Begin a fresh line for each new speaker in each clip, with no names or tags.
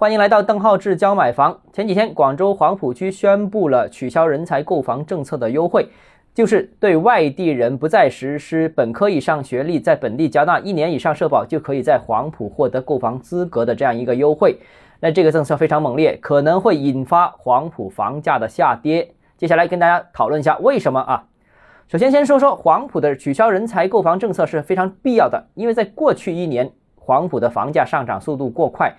欢迎来到邓浩志教买房。前几天，广州黄埔区宣布了取消人才购房政策的优惠，就是对外地人不再实施本科以上学历，在本地缴纳一年以上社保，就可以在黄埔获得购房资格的这样一个优惠。那这个政策非常猛烈，可能会引发黄埔房价的下跌。接下来跟大家讨论一下为什么啊？首先，先说说黄埔的取消人才购房政策是非常必要的，因为在过去一年，黄埔的房价上涨速度过快。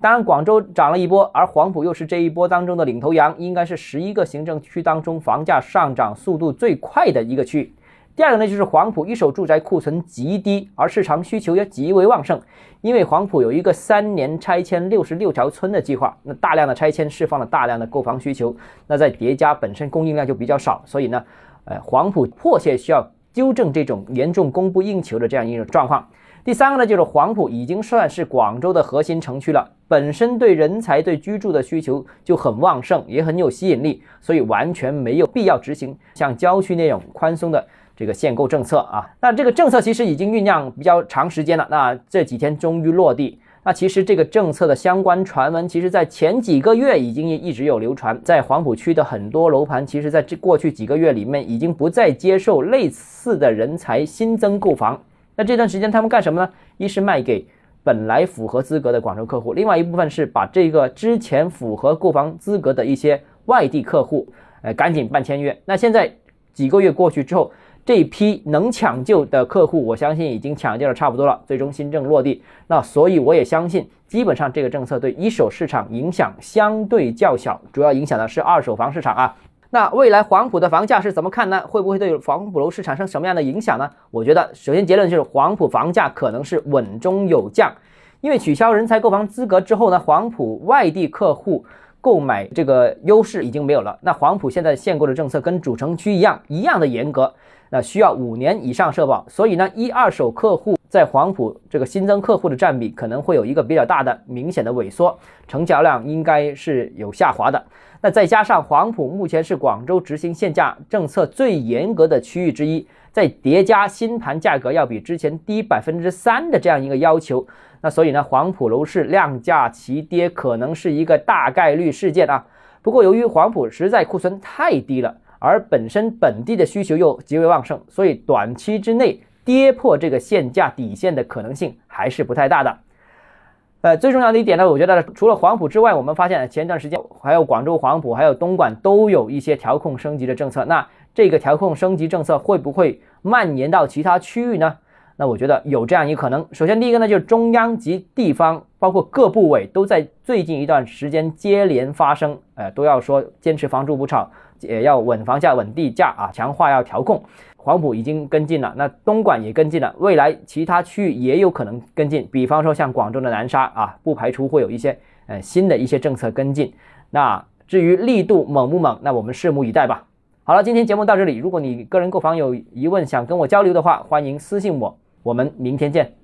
当然，广州涨了一波，而黄埔又是这一波当中的领头羊，应该是十一个行政区当中房价上涨速度最快的一个区。第二个呢，就是黄埔一手住宅库存极低，而市场需求也极为旺盛，因为黄埔有一个三年拆迁六十六条村的计划，那大量的拆迁释放了大量的购房需求，那在叠加本身供应量就比较少，所以呢，呃，黄埔迫切需要纠正这种严重供不应求的这样一种状况。第三个呢，就是黄埔已经算是广州的核心城区了，本身对人才、对居住的需求就很旺盛，也很有吸引力，所以完全没有必要执行像郊区那种宽松的这个限购政策啊。那这个政策其实已经酝酿比较长时间了，那这几天终于落地。那其实这个政策的相关传闻，其实在前几个月已经一直有流传，在黄埔区的很多楼盘，其实在这过去几个月里面，已经不再接受类似的人才新增购房。那这段时间他们干什么呢？一是卖给本来符合资格的广州客户，另外一部分是把这个之前符合购房资格的一些外地客户，呃，赶紧办签约。那现在几个月过去之后，这批能抢救的客户，我相信已经抢救的差不多了，最终新政落地。那所以我也相信，基本上这个政策对一手市场影响相对较小，主要影响的是二手房市场啊。那未来黄埔的房价是怎么看呢？会不会对黄埔楼市产生什么样的影响呢？我觉得，首先结论就是黄埔房价可能是稳中有降，因为取消人才购房资格之后呢，黄埔外地客户购买这个优势已经没有了。那黄埔现在限购的政策跟主城区一样，一样的严格，那需要五年以上社保，所以呢，一二手客户在黄埔这个新增客户的占比可能会有一个比较大的明显的萎缩，成交量应该是有下滑的。那再加上黄埔目前是广州执行限价政策最严格的区域之一，再叠加新盘价格要比之前低百分之三的这样一个要求，那所以呢，黄埔楼市量价齐跌可能是一个大概率事件啊。不过由于黄埔实在库存太低了，而本身本地的需求又极为旺盛，所以短期之内跌破这个限价底线的可能性还是不太大的。呃，最重要的一点呢，我觉得除了黄埔之外，我们发现前段时间还有广州黄埔，还有东莞都有一些调控升级的政策。那这个调控升级政策会不会蔓延到其他区域呢？那我觉得有这样一个可能。首先，第一个呢，就是中央及地方，包括各部委都在最近一段时间接连发生，呃，都要说坚持房住不炒，也要稳房价、稳地价啊，强化要调控。黄埔已经跟进了，那东莞也跟进了，未来其他区域也有可能跟进。比方说像广州的南沙啊，不排除会有一些呃新的一些政策跟进。那至于力度猛不猛，那我们拭目以待吧。好了，今天节目到这里。如果你个人购房有疑问，想跟我交流的话，欢迎私信我。我们明天见。